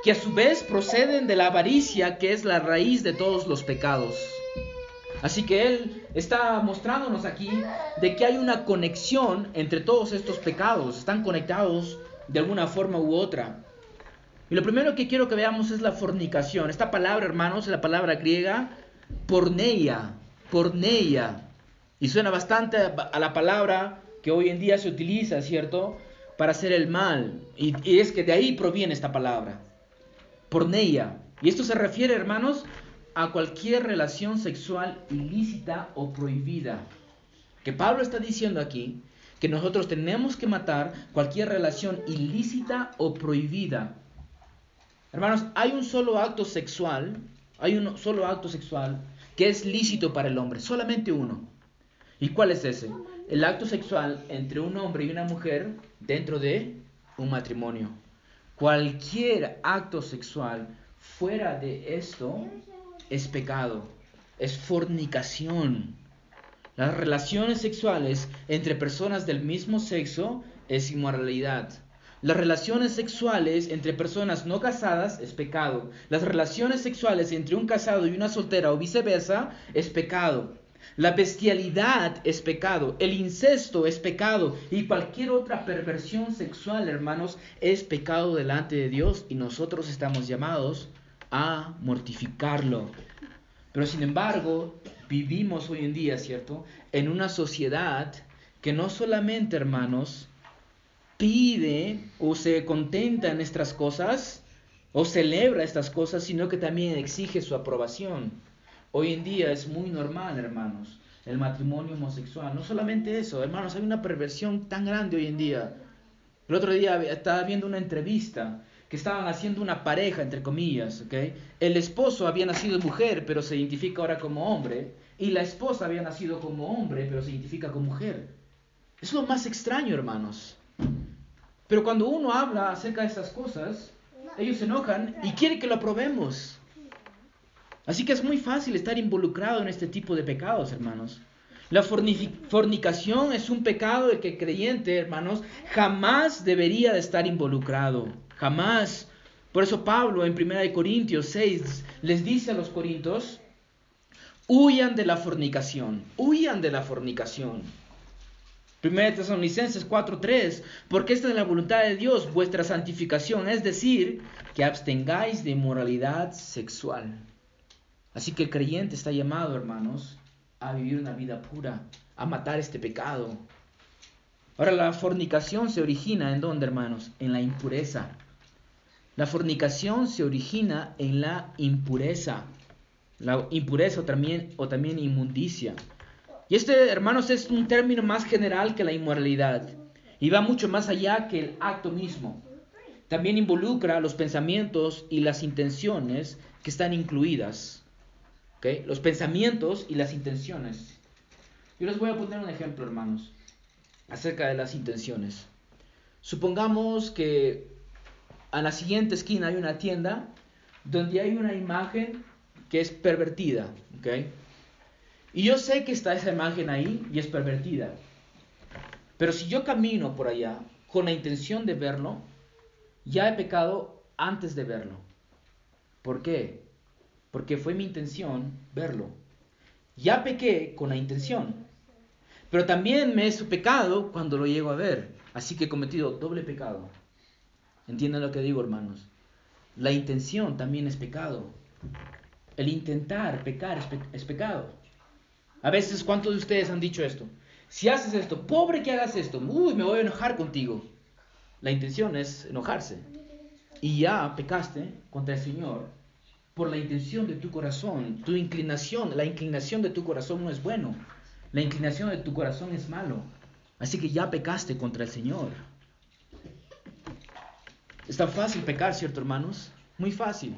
que a su vez proceden de la avaricia, que es la raíz de todos los pecados. Así que él está mostrándonos aquí de que hay una conexión entre todos estos pecados, están conectados de alguna forma u otra. Y lo primero que quiero que veamos es la fornicación. Esta palabra, hermanos, es la palabra griega porneia, porneia. Y suena bastante a la palabra que hoy en día se utiliza, ¿cierto? Para hacer el mal. Y, y es que de ahí proviene esta palabra. Porneia. Y esto se refiere, hermanos, a cualquier relación sexual ilícita o prohibida. Que Pablo está diciendo aquí que nosotros tenemos que matar cualquier relación ilícita o prohibida. Hermanos, hay un solo acto sexual, hay un solo acto sexual que es lícito para el hombre, solamente uno. ¿Y cuál es ese? El acto sexual entre un hombre y una mujer dentro de un matrimonio. Cualquier acto sexual fuera de esto es pecado, es fornicación. Las relaciones sexuales entre personas del mismo sexo es inmoralidad. Las relaciones sexuales entre personas no casadas es pecado. Las relaciones sexuales entre un casado y una soltera o viceversa es pecado. La bestialidad es pecado, el incesto es pecado y cualquier otra perversión sexual, hermanos, es pecado delante de Dios y nosotros estamos llamados a mortificarlo. Pero sin embargo, vivimos hoy en día, ¿cierto? En una sociedad que no solamente, hermanos, pide o se contenta en estas cosas o celebra estas cosas, sino que también exige su aprobación. Hoy en día es muy normal, hermanos, el matrimonio homosexual. No solamente eso, hermanos, hay una perversión tan grande hoy en día. El otro día estaba viendo una entrevista que estaban haciendo una pareja, entre comillas, ¿ok? El esposo había nacido mujer, pero se identifica ahora como hombre, y la esposa había nacido como hombre, pero se identifica como mujer. Es lo más extraño, hermanos. Pero cuando uno habla acerca de estas cosas, ellos se enojan y quieren que lo aprobemos. Así que es muy fácil estar involucrado en este tipo de pecados, hermanos. La fornicación es un pecado de que el creyente, hermanos, jamás debería de estar involucrado. Jamás. Por eso Pablo en 1 Corintios 6 les dice a los corintios, huyan de la fornicación, huyan de la fornicación. 1 Tesalonicenses 4:3, porque esta es la voluntad de Dios, vuestra santificación, es decir, que abstengáis de moralidad sexual. Así que el creyente está llamado, hermanos, a vivir una vida pura, a matar este pecado. Ahora, la fornicación se origina en dónde, hermanos? En la impureza. La fornicación se origina en la impureza. La impureza o también, o también inmundicia. Y este, hermanos, es un término más general que la inmoralidad y va mucho más allá que el acto mismo. También involucra los pensamientos y las intenciones que están incluidas. ¿Okay? Los pensamientos y las intenciones. Yo les voy a poner un ejemplo, hermanos, acerca de las intenciones. Supongamos que a la siguiente esquina hay una tienda donde hay una imagen que es pervertida. ¿okay? Y yo sé que está esa imagen ahí y es pervertida. Pero si yo camino por allá con la intención de verlo, ya he pecado antes de verlo. ¿Por qué? Porque fue mi intención verlo. Ya pequé con la intención. Pero también me es pecado cuando lo llego a ver. Así que he cometido doble pecado. ¿Entienden lo que digo, hermanos? La intención también es pecado. El intentar pecar es pecado. A veces, ¿cuántos de ustedes han dicho esto? Si haces esto, pobre que hagas esto, uy, me voy a enojar contigo. La intención es enojarse. Y ya pecaste contra el Señor por la intención de tu corazón. Tu inclinación, la inclinación de tu corazón no es bueno. La inclinación de tu corazón es malo. Así que ya pecaste contra el Señor. Es tan fácil pecar, ¿cierto, hermanos? Muy fácil.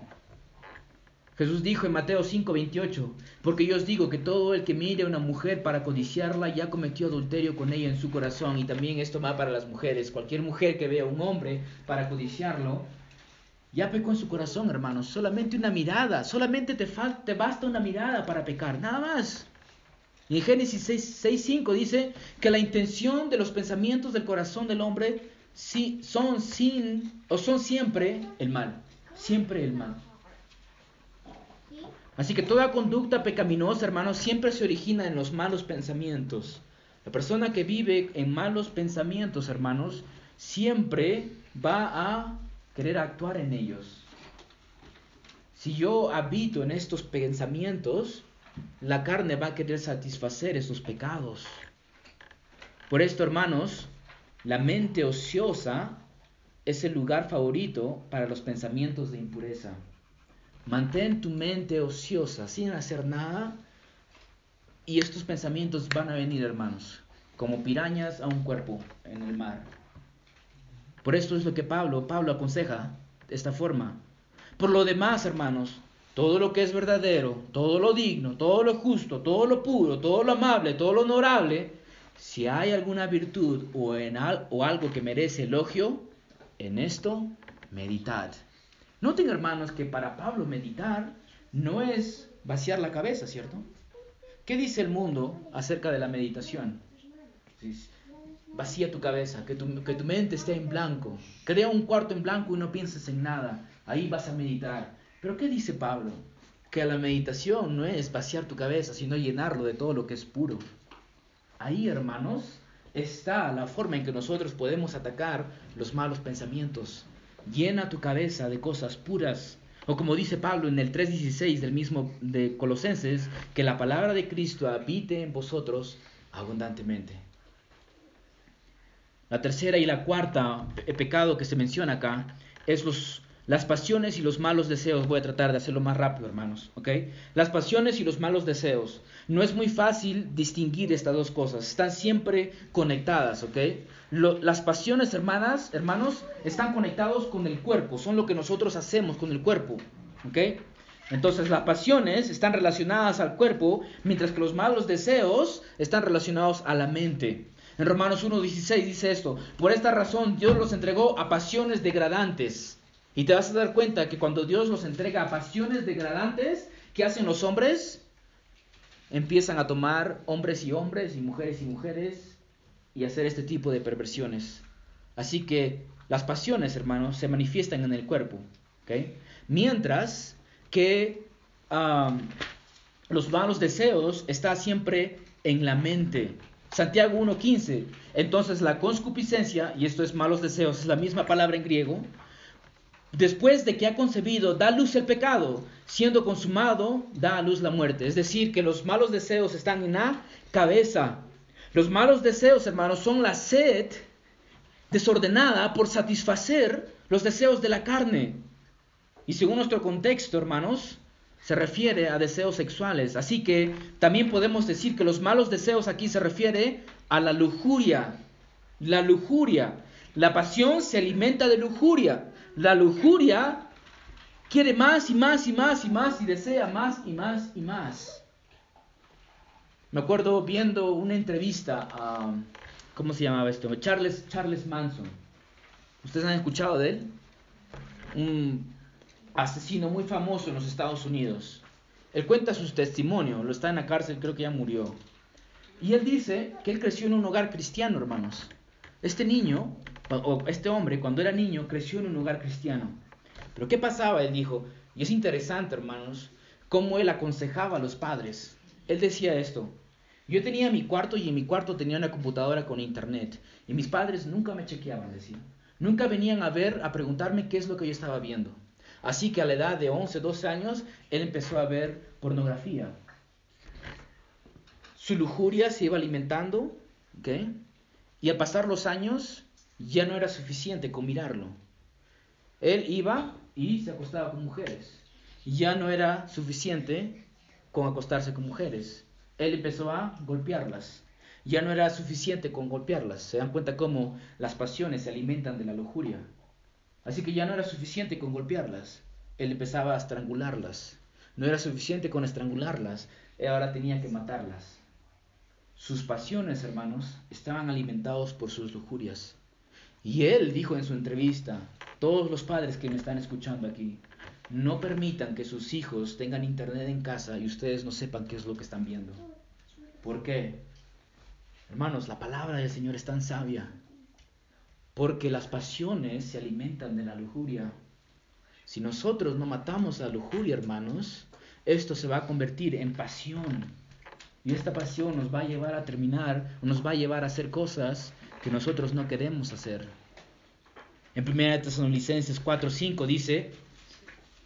Jesús dijo en Mateo 5:28, porque yo os digo que todo el que mire a una mujer para codiciarla ya cometió adulterio con ella en su corazón. Y también esto va para las mujeres. Cualquier mujer que vea a un hombre para codiciarlo, ya pecó en su corazón, hermanos. Solamente una mirada, solamente te, te basta una mirada para pecar, nada más. En Génesis 6:5 dice que la intención de los pensamientos del corazón del hombre son, sin, o son siempre el mal. Siempre el mal. Así que toda conducta pecaminosa, hermanos, siempre se origina en los malos pensamientos. La persona que vive en malos pensamientos, hermanos, siempre va a querer actuar en ellos. Si yo habito en estos pensamientos, la carne va a querer satisfacer esos pecados. Por esto, hermanos, la mente ociosa es el lugar favorito para los pensamientos de impureza. Mantén tu mente ociosa, sin hacer nada, y estos pensamientos van a venir, hermanos, como pirañas a un cuerpo en el mar. Por esto es lo que Pablo, Pablo aconseja de esta forma. Por lo demás, hermanos, todo lo que es verdadero, todo lo digno, todo lo justo, todo lo puro, todo lo amable, todo lo honorable, si hay alguna virtud o, en o algo que merece elogio, en esto meditad. Noten, hermanos, que para Pablo meditar no es vaciar la cabeza, ¿cierto? ¿Qué dice el mundo acerca de la meditación? Vacía tu cabeza, que tu, que tu mente esté en blanco. Crea un cuarto en blanco y no pienses en nada. Ahí vas a meditar. Pero ¿qué dice Pablo? Que la meditación no es vaciar tu cabeza, sino llenarlo de todo lo que es puro. Ahí, hermanos, está la forma en que nosotros podemos atacar los malos pensamientos. Llena tu cabeza de cosas puras. O como dice Pablo en el 3.16 del mismo de Colosenses, que la palabra de Cristo habite en vosotros abundantemente. La tercera y la cuarta pecado que se menciona acá es los, las pasiones y los malos deseos. Voy a tratar de hacerlo más rápido, hermanos. ¿ok? Las pasiones y los malos deseos. No es muy fácil distinguir estas dos cosas. Están siempre conectadas. ¿ok? las pasiones, hermanas, hermanos, están conectados con el cuerpo. Son lo que nosotros hacemos con el cuerpo. ¿ok? Entonces las pasiones están relacionadas al cuerpo, mientras que los malos deseos están relacionados a la mente. En Romanos 1.16 dice esto, por esta razón Dios los entregó a pasiones degradantes. Y te vas a dar cuenta que cuando Dios los entrega pasiones degradantes, ¿qué hacen los hombres? Empiezan a tomar hombres y hombres y mujeres y mujeres y hacer este tipo de perversiones. Así que las pasiones, hermanos, se manifiestan en el cuerpo. Mientras que los malos deseos están siempre en la mente. Santiago 1.15. Entonces la conscupiscencia, y esto es malos deseos, es la misma palabra en griego, después de que ha concebido, da luz el pecado, siendo consumado, da a luz la muerte. Es decir, que los malos deseos están en la cabeza. Los malos deseos, hermanos, son la sed desordenada por satisfacer los deseos de la carne. Y según nuestro contexto, hermanos, se refiere a deseos sexuales. Así que también podemos decir que los malos deseos aquí se refiere a la lujuria. La lujuria. La pasión se alimenta de lujuria. La lujuria quiere más y más y más y más y desea más y más y más. Me acuerdo viendo una entrevista a, ¿cómo se llamaba esto? Charles, Charles Manson. ¿Ustedes han escuchado de él? Un asesino muy famoso en los Estados Unidos. Él cuenta su testimonio, lo está en la cárcel, creo que ya murió. Y él dice que él creció en un hogar cristiano, hermanos. Este niño, este hombre, cuando era niño, creció en un hogar cristiano. Pero ¿qué pasaba? Él dijo, y es interesante, hermanos, cómo él aconsejaba a los padres. Él decía esto, yo tenía mi cuarto y en mi cuarto tenía una computadora con internet. Y mis padres nunca me chequeaban, decía. Nunca venían a ver, a preguntarme qué es lo que yo estaba viendo. Así que a la edad de 11, 12 años, él empezó a ver pornografía. Su lujuria se iba alimentando, ¿ok? Y al pasar los años, ya no era suficiente con mirarlo. Él iba y se acostaba con mujeres. Ya no era suficiente con acostarse con mujeres. Él empezó a golpearlas. Ya no era suficiente con golpearlas. Se dan cuenta cómo las pasiones se alimentan de la lujuria. Así que ya no era suficiente con golpearlas, él empezaba a estrangularlas. No era suficiente con estrangularlas, él ahora tenía que matarlas. Sus pasiones, hermanos, estaban alimentados por sus lujurias. Y él dijo en su entrevista, todos los padres que me están escuchando aquí, no permitan que sus hijos tengan internet en casa y ustedes no sepan qué es lo que están viendo. ¿Por qué? Hermanos, la palabra del Señor es tan sabia porque las pasiones se alimentan de la lujuria. Si nosotros no matamos la lujuria, hermanos, esto se va a convertir en pasión. Y esta pasión nos va a llevar a terminar, nos va a llevar a hacer cosas que nosotros no queremos hacer. En 1 Tesalonicenses 4:5 dice,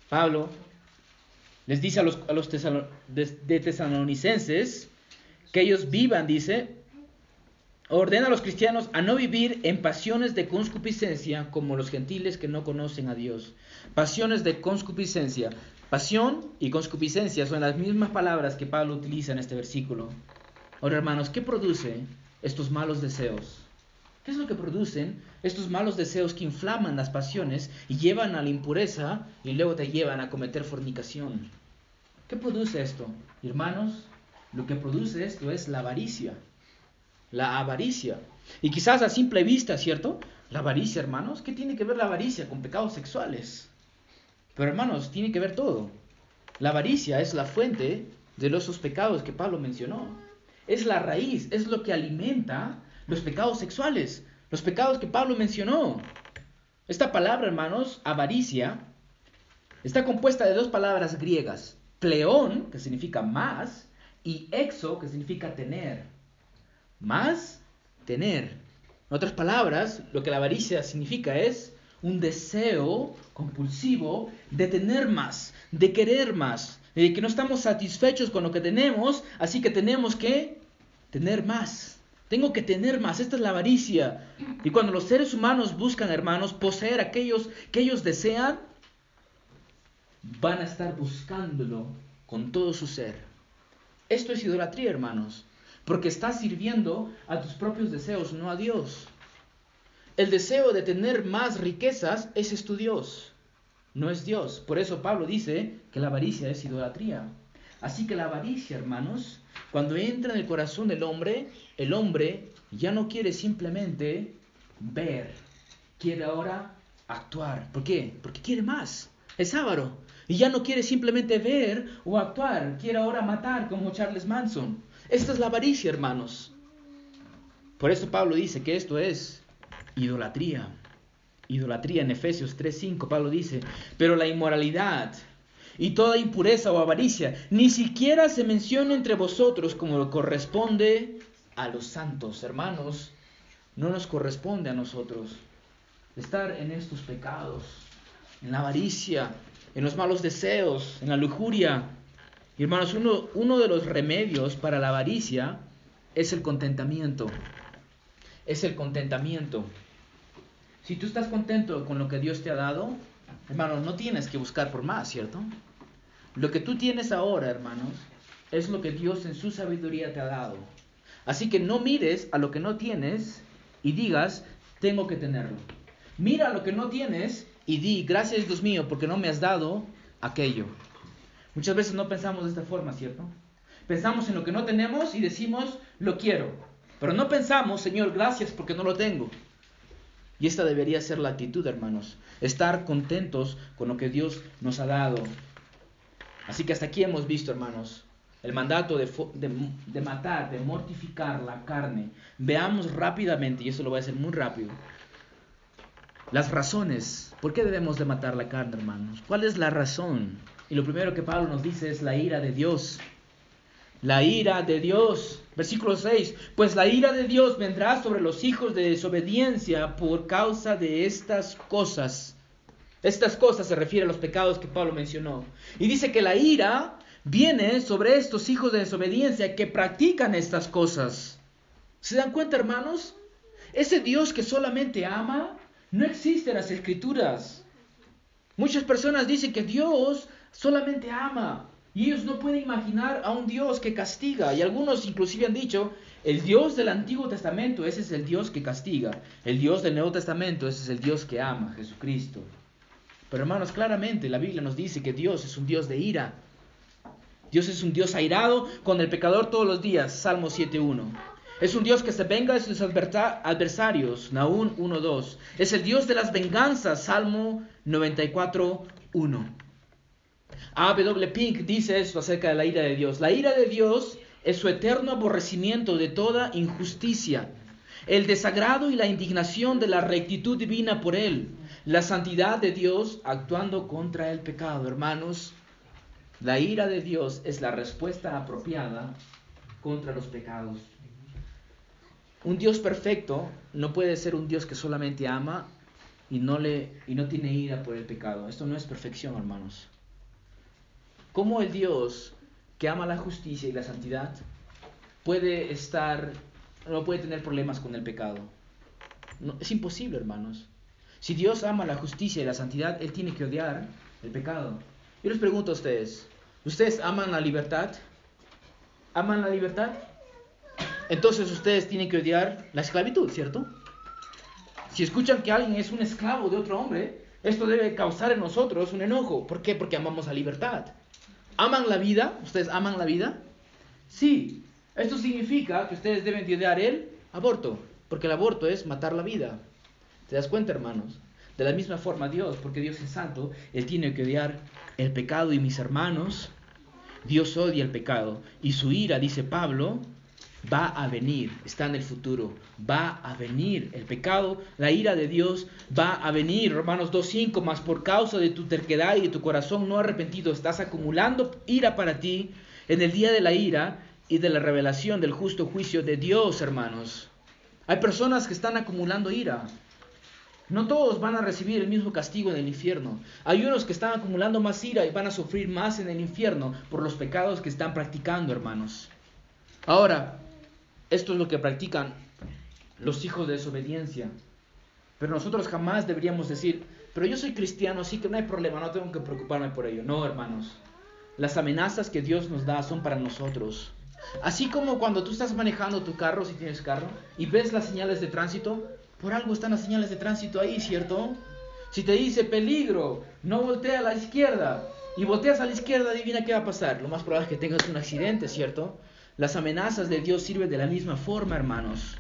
Pablo les dice a los, de tesalonicenses que ellos vivan, dice, ordena a los cristianos a no vivir en pasiones de conscupiscencia como los gentiles que no conocen a Dios. Pasiones de conscupiscencia. Pasión y conscupiscencia son las mismas palabras que Pablo utiliza en este versículo. Ahora, hermanos, ¿qué produce estos malos deseos? ¿Qué es lo que producen estos malos deseos que inflaman las pasiones y llevan a la impureza y luego te llevan a cometer fornicación? ¿Qué produce esto? Hermanos, lo que produce esto es la avaricia la avaricia. Y quizás a simple vista, ¿cierto? La avaricia, hermanos, ¿qué tiene que ver la avaricia con pecados sexuales? Pero hermanos, tiene que ver todo. La avaricia es la fuente de los pecados que Pablo mencionó. Es la raíz, es lo que alimenta los pecados sexuales, los pecados que Pablo mencionó. Esta palabra, hermanos, avaricia, está compuesta de dos palabras griegas, pleón, que significa más, y exo, que significa tener más tener. En otras palabras, lo que la avaricia significa es un deseo compulsivo de tener más, de querer más, de que no estamos satisfechos con lo que tenemos, así que tenemos que tener más. Tengo que tener más. Esta es la avaricia. Y cuando los seres humanos buscan, hermanos, poseer aquellos que ellos desean, van a estar buscándolo con todo su ser. Esto es idolatría, hermanos, porque estás sirviendo a tus propios deseos, no a Dios. El deseo de tener más riquezas, es tu Dios, no es Dios. Por eso Pablo dice que la avaricia es idolatría. Así que la avaricia, hermanos, cuando entra en el corazón del hombre, el hombre ya no quiere simplemente ver, quiere ahora actuar. ¿Por qué? Porque quiere más. Es avaro. Y ya no quiere simplemente ver o actuar, quiere ahora matar como Charles Manson. Esta es la avaricia, hermanos. Por eso Pablo dice que esto es idolatría. Idolatría en Efesios 3:5 Pablo dice, pero la inmoralidad y toda impureza o avaricia ni siquiera se menciona entre vosotros como corresponde a los santos, hermanos. No nos corresponde a nosotros estar en estos pecados, en la avaricia, en los malos deseos, en la lujuria. Y hermanos, uno, uno de los remedios para la avaricia es el contentamiento. Es el contentamiento. Si tú estás contento con lo que Dios te ha dado, hermanos, no tienes que buscar por más, ¿cierto? Lo que tú tienes ahora, hermanos, es lo que Dios en su sabiduría te ha dado. Así que no mires a lo que no tienes y digas, tengo que tenerlo. Mira lo que no tienes y di, gracias Dios mío, porque no me has dado aquello. Muchas veces no pensamos de esta forma, ¿cierto? Pensamos en lo que no tenemos y decimos, lo quiero. Pero no pensamos, Señor, gracias porque no lo tengo. Y esta debería ser la actitud, hermanos. Estar contentos con lo que Dios nos ha dado. Así que hasta aquí hemos visto, hermanos, el mandato de, de, matar, de mortificar la carne. Veamos rápidamente, y eso lo voy a hacer muy rápido, las razones. ¿Por qué debemos de matar la carne, hermanos? ¿Cuál es la razón? Y lo primero que Pablo nos dice es la ira de Dios. La ira de Dios. Versículo 6. Pues la ira de Dios vendrá sobre los hijos de desobediencia por causa de estas cosas. Estas cosas se refiere a los pecados que Pablo mencionó. Y dice que la ira viene sobre estos hijos de desobediencia que practican estas cosas. ¿Se dan cuenta, hermanos? Ese Dios que solamente ama no existe en las escrituras. Muchas personas dicen que Dios solamente ama y ellos no pueden imaginar a un Dios que castiga. Y algunos inclusive han dicho, el Dios del Antiguo Testamento, ese es el Dios que castiga. El Dios del Nuevo Testamento, ese es el Dios que ama, Jesucristo. Pero hermanos, claramente la Biblia nos dice que Dios es un Dios de ira. Dios es un Dios airado con el pecador todos los días, Salmo 7.1. Es un Dios que se venga de sus adversarios, Nahum 1.2. Es el Dios de las venganzas, Salmo 94.1. A.W. Pink dice esto acerca de la ira de Dios. La ira de Dios es su eterno aborrecimiento de toda injusticia, el desagrado y la indignación de la rectitud divina por Él, la santidad de Dios actuando contra el pecado. Hermanos, la ira de Dios es la respuesta apropiada contra los pecados. Un Dios perfecto no puede ser un Dios que solamente ama y no, le, y no tiene ira por el pecado. Esto no es perfección, hermanos. ¿Cómo el Dios que ama la justicia y la santidad puede estar, no puede tener problemas con el pecado? es imposible, hermanos. Si Dios ama la justicia y la santidad, Él tiene que odiar el pecado. Yo les pregunto a ustedes, ¿ustedes aman la libertad? ¿Aman la libertad? Entonces ustedes tienen que odiar la esclavitud, ¿cierto? Si escuchan que alguien es un esclavo de otro hombre, esto debe causar en nosotros un enojo. ¿Por qué? Porque amamos la libertad. ¿Aman la vida? ¿Ustedes aman la vida? Sí. Esto significa que ustedes deben de odiar el aborto, porque el aborto es matar la vida. ¿Te das cuenta, hermanos? De la misma forma Dios, porque Dios es santo, Él tiene que odiar el pecado y mis hermanos, Dios odia el pecado y su ira, dice Pablo, va a venir, está en el futuro, va a venir el pecado, la ira de Dios va a venir. Romanos 2.5, más por causa de tu terquedad y de tu corazón no arrepentido, estás acumulando ira para ti en el día de la ira y de la revelación del justo juicio de Dios, hermanos. Hay personas que están acumulando ira. No todos van a recibir el mismo castigo en el infierno. Hay unos que están acumulando más ira y van a sufrir más en el infierno por los pecados que están practicando, hermanos. Ahora, esto es lo que practican los hijos de desobediencia. Pero nosotros jamás deberíamos decir, pero yo soy cristiano, así que no hay problema, no tengo que preocuparme por ello. No, hermanos. Las amenazas que Dios nos da son para nosotros. Así como cuando tú estás manejando tu carro, si tienes carro, y ves las señales de tránsito, por algo están las señales de tránsito ahí, ¿cierto? Si te dice peligro, no voltea a la izquierda, y volteas a la izquierda, adivina qué va a pasar. Lo más probable es que tengas un accidente, ¿cierto? Las amenazas de Dios sirven de la misma forma, hermanos.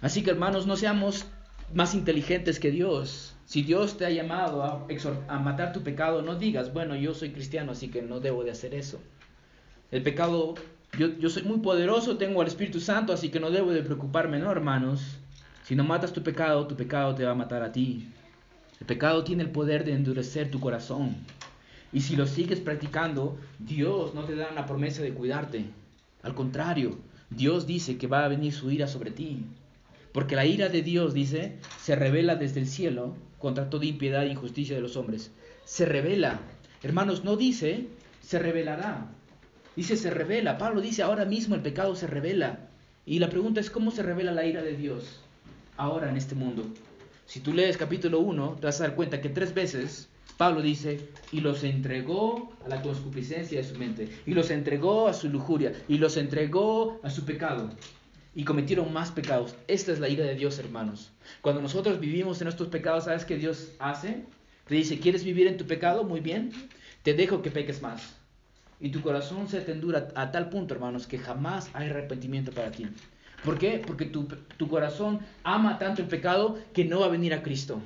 Así que, hermanos, no seamos más inteligentes que Dios. Si Dios te ha llamado a, a matar tu pecado, no digas, bueno, yo soy cristiano, así que no debo de hacer eso. El pecado, yo, soy muy poderoso, tengo al Espíritu Santo, así que no debo de preocuparme, no, hermanos. Si no matas tu pecado, tu pecado te va a matar a ti. El pecado tiene el poder de endurecer tu corazón. Y si lo sigues practicando, Dios no te da una promesa de cuidarte. Al contrario, Dios dice que va a venir su ira sobre ti. Porque la ira de Dios, dice, se revela desde el cielo contra toda impiedad e injusticia de los hombres. Se revela. Hermanos, no dice, se revelará. Dice, se revela. Pablo dice, ahora mismo el pecado se revela. Y la pregunta es, ¿cómo se revela la ira de Dios ahora en este mundo? Si tú lees capítulo 1, te vas a dar cuenta que tres veces Pablo dice, y los entregó a la concupiscencia de su mente, y los entregó a su lujuria, y los entregó a su pecado, y cometieron más pecados. Esta es la ira de Dios, hermanos. Cuando nosotros vivimos en nuestros pecados, ¿sabes qué Dios hace? Te dice, ¿quieres vivir en tu pecado? Muy bien, te dejo que peques más y tu corazón se te endura a tal punto, hermanos, que jamás hay arrepentimiento para ti. ¿Por qué? Porque tu, tu, corazón ama tanto el pecado que no va a venir a Cristo.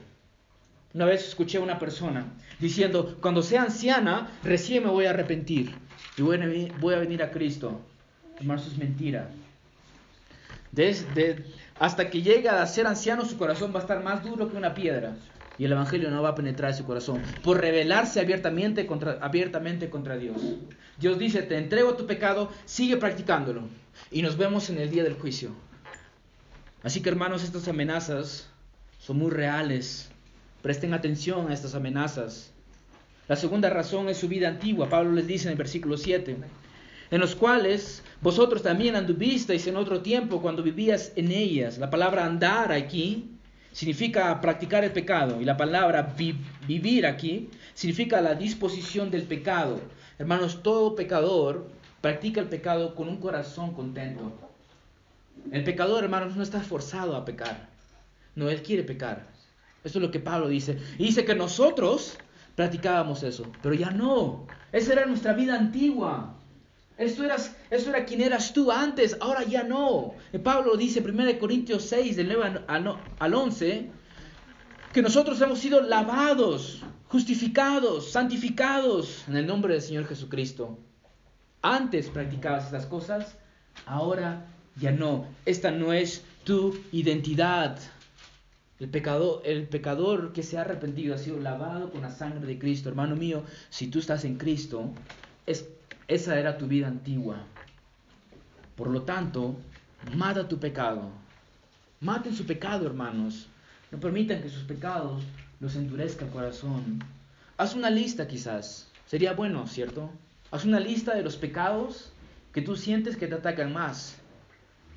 Una vez escuché a una persona diciendo, cuando sea anciana, recién me voy a arrepentir y voy a, venir a Cristo. Eso es mentira. Desde, hasta que llegue a ser anciano, su corazón va a estar más duro que una piedra y el Evangelio no va a penetrar en su corazón por rebelarse abiertamente contra, abiertamente contra Dios. Dios dice, te entrego tu pecado, sigue practicándolo. Y nos vemos en el día del juicio. Así que hermanos, estas amenazas son muy reales. Presten atención a estas amenazas. La segunda razón es su vida antigua. Pablo les dice en el versículo 7, en los cuales vosotros también anduvisteis en otro tiempo cuando vivías en ellas. La palabra andar aquí significa practicar el pecado y la palabra vivir aquí significa la disposición del pecado. Hermanos, todo pecador practica el pecado con un corazón contento. El pecador, hermanos, no está forzado a pecar. No, él quiere pecar. Eso es lo que Pablo dice. Y dice que nosotros practicábamos eso, pero ya no. Esa era nuestra vida antigua. Eso, eras, eso era quien eras tú antes, ahora ya no. Pablo dice en 1 Corintios 6, del 9 al 11, que nosotros hemos sido lavados, justificados, santificados en el nombre del Señor Jesucristo. Antes practicabas estas cosas, ahora ya no. Esta no es tu identidad. El pecador, el pecador que se ha arrepentido ha sido lavado con la sangre de Cristo. Hermano mío, si tú estás en Cristo, es esa era tu vida antigua. Por lo tanto, mata tu pecado. Maten su pecado, hermanos. No permitan que sus pecados los endurezca el corazón. Haz una lista quizás. Sería bueno, ¿cierto? Haz una lista de los pecados que tú sientes que te atacan más.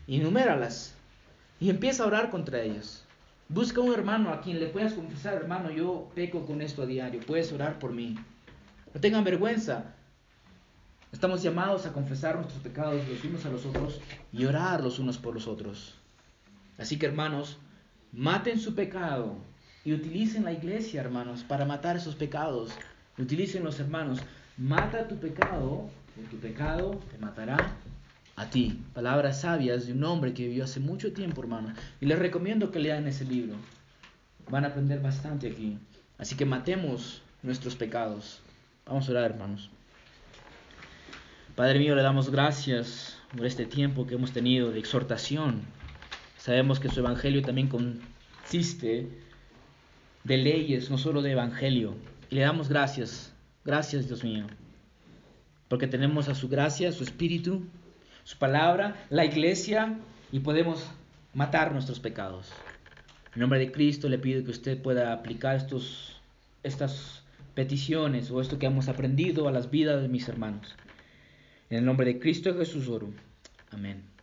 Enuméralas. Y empieza a orar contra ellos. Busca un hermano a quien le puedas confesar, hermano, yo peco con esto a diario. Puedes orar por mí. No tengan vergüenza. Estamos llamados a confesar nuestros pecados los unos a los otros y orar los unos por los otros. Así que hermanos, maten su pecado y utilicen la iglesia, hermanos, para matar esos pecados. Utilicen los hermanos. Mata tu pecado, porque tu pecado te matará a ti. Palabras sabias de un hombre que vivió hace mucho tiempo, hermanos. Y les recomiendo que lean ese libro. Van a aprender bastante aquí. Así que matemos nuestros pecados. Vamos a orar, hermanos. Padre mío, le damos gracias por este tiempo que hemos tenido de exhortación. Sabemos que su evangelio también consiste de leyes, no solo de evangelio. Y le damos gracias, gracias Dios mío, porque tenemos a su gracia, su espíritu, su palabra, la iglesia y podemos matar nuestros pecados. En nombre de Cristo le pido que usted pueda aplicar estos, estas peticiones o esto que hemos aprendido a las vidas de mis hermanos. En el nombre de Cristo Jesús oro. Amén.